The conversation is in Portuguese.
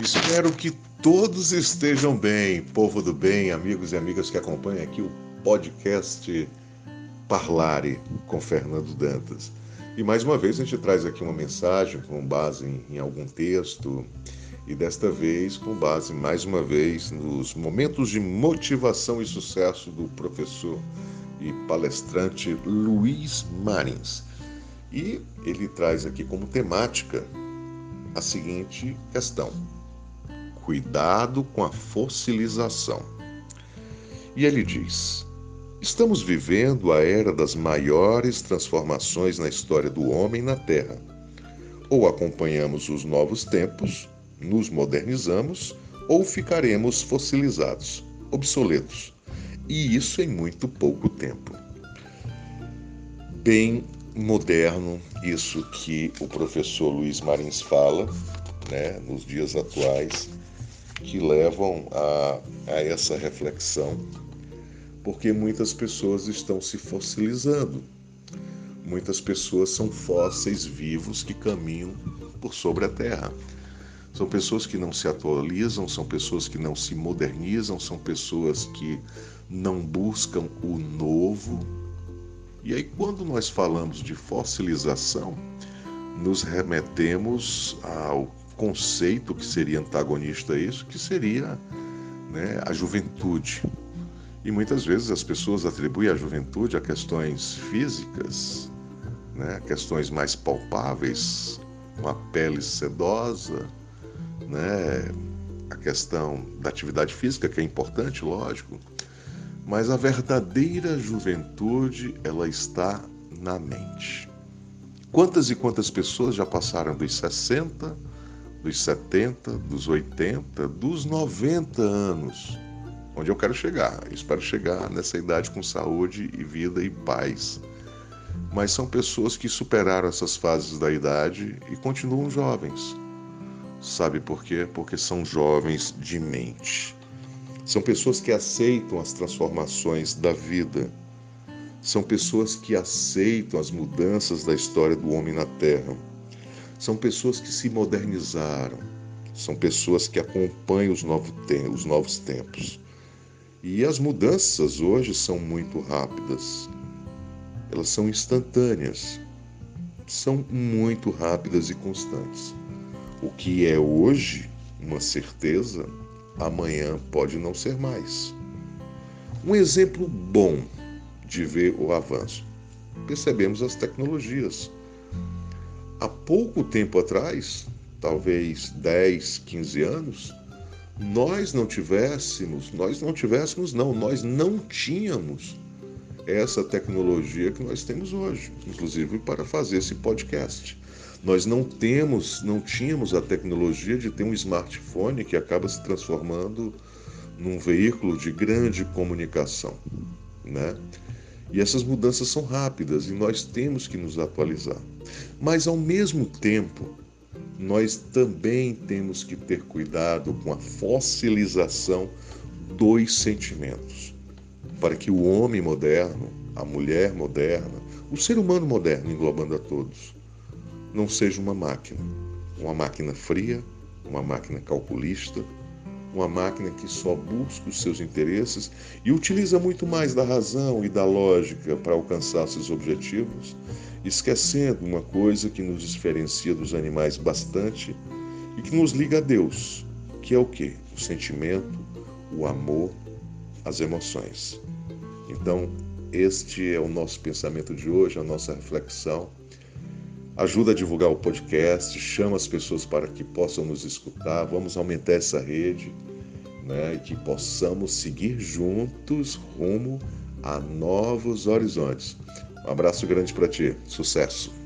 Espero que todos estejam bem, povo do bem, amigos e amigas que acompanham aqui o podcast Parlare com Fernando Dantas. E mais uma vez a gente traz aqui uma mensagem com base em, em algum texto e desta vez com base mais uma vez nos momentos de motivação e sucesso do professor e palestrante Luiz Marins. E ele traz aqui como temática a seguinte questão: cuidado com a fossilização. E ele diz: Estamos vivendo a era das maiores transformações na história do homem na Terra. Ou acompanhamos os novos tempos, nos modernizamos, ou ficaremos fossilizados, obsoletos. E isso em muito pouco tempo. Bem moderno, isso que o professor Luiz Marins fala, né, nos dias atuais, que levam a, a essa reflexão, porque muitas pessoas estão se fossilizando. Muitas pessoas são fósseis vivos que caminham por sobre a Terra. São pessoas que não se atualizam, são pessoas que não se modernizam, são pessoas que não buscam o novo. E aí, quando nós falamos de fossilização, nos remetemos ao conceito que seria antagonista a isso, que seria né, a juventude. E muitas vezes as pessoas atribuem a juventude a questões físicas, né, questões mais palpáveis, uma pele sedosa, né, a questão da atividade física, que é importante, lógico, mas a verdadeira juventude, ela está na mente. Quantas e quantas pessoas já passaram dos 60 dos 70, dos 80, dos 90 anos, onde eu quero chegar. Eu espero chegar nessa idade com saúde e vida e paz. Mas são pessoas que superaram essas fases da idade e continuam jovens. Sabe por quê? Porque são jovens de mente. São pessoas que aceitam as transformações da vida. São pessoas que aceitam as mudanças da história do homem na Terra são pessoas que se modernizaram, são pessoas que acompanham os novos, os novos tempos. E as mudanças hoje são muito rápidas, elas são instantâneas, são muito rápidas e constantes. O que é hoje uma certeza, amanhã pode não ser mais. Um exemplo bom de ver o avanço. Percebemos as tecnologias há pouco tempo atrás, talvez 10, 15 anos, nós não tivéssemos, nós não tivéssemos, não, nós não tínhamos essa tecnologia que nós temos hoje, inclusive para fazer esse podcast. Nós não temos, não tínhamos a tecnologia de ter um smartphone que acaba se transformando num veículo de grande comunicação, né? E essas mudanças são rápidas e nós temos que nos atualizar. Mas, ao mesmo tempo, nós também temos que ter cuidado com a fossilização dos sentimentos, para que o homem moderno, a mulher moderna, o ser humano moderno, englobando a todos, não seja uma máquina, uma máquina fria, uma máquina calculista, uma máquina que só busca os seus interesses e utiliza muito mais da razão e da lógica para alcançar seus objetivos, esquecendo uma coisa que nos diferencia dos animais bastante e que nos liga a Deus, que é o que? O sentimento, o amor, as emoções. Então, este é o nosso pensamento de hoje, a nossa reflexão. Ajuda a divulgar o podcast, chama as pessoas para que possam nos escutar. Vamos aumentar essa rede né, e que possamos seguir juntos rumo a novos horizontes. Um abraço grande para ti. Sucesso!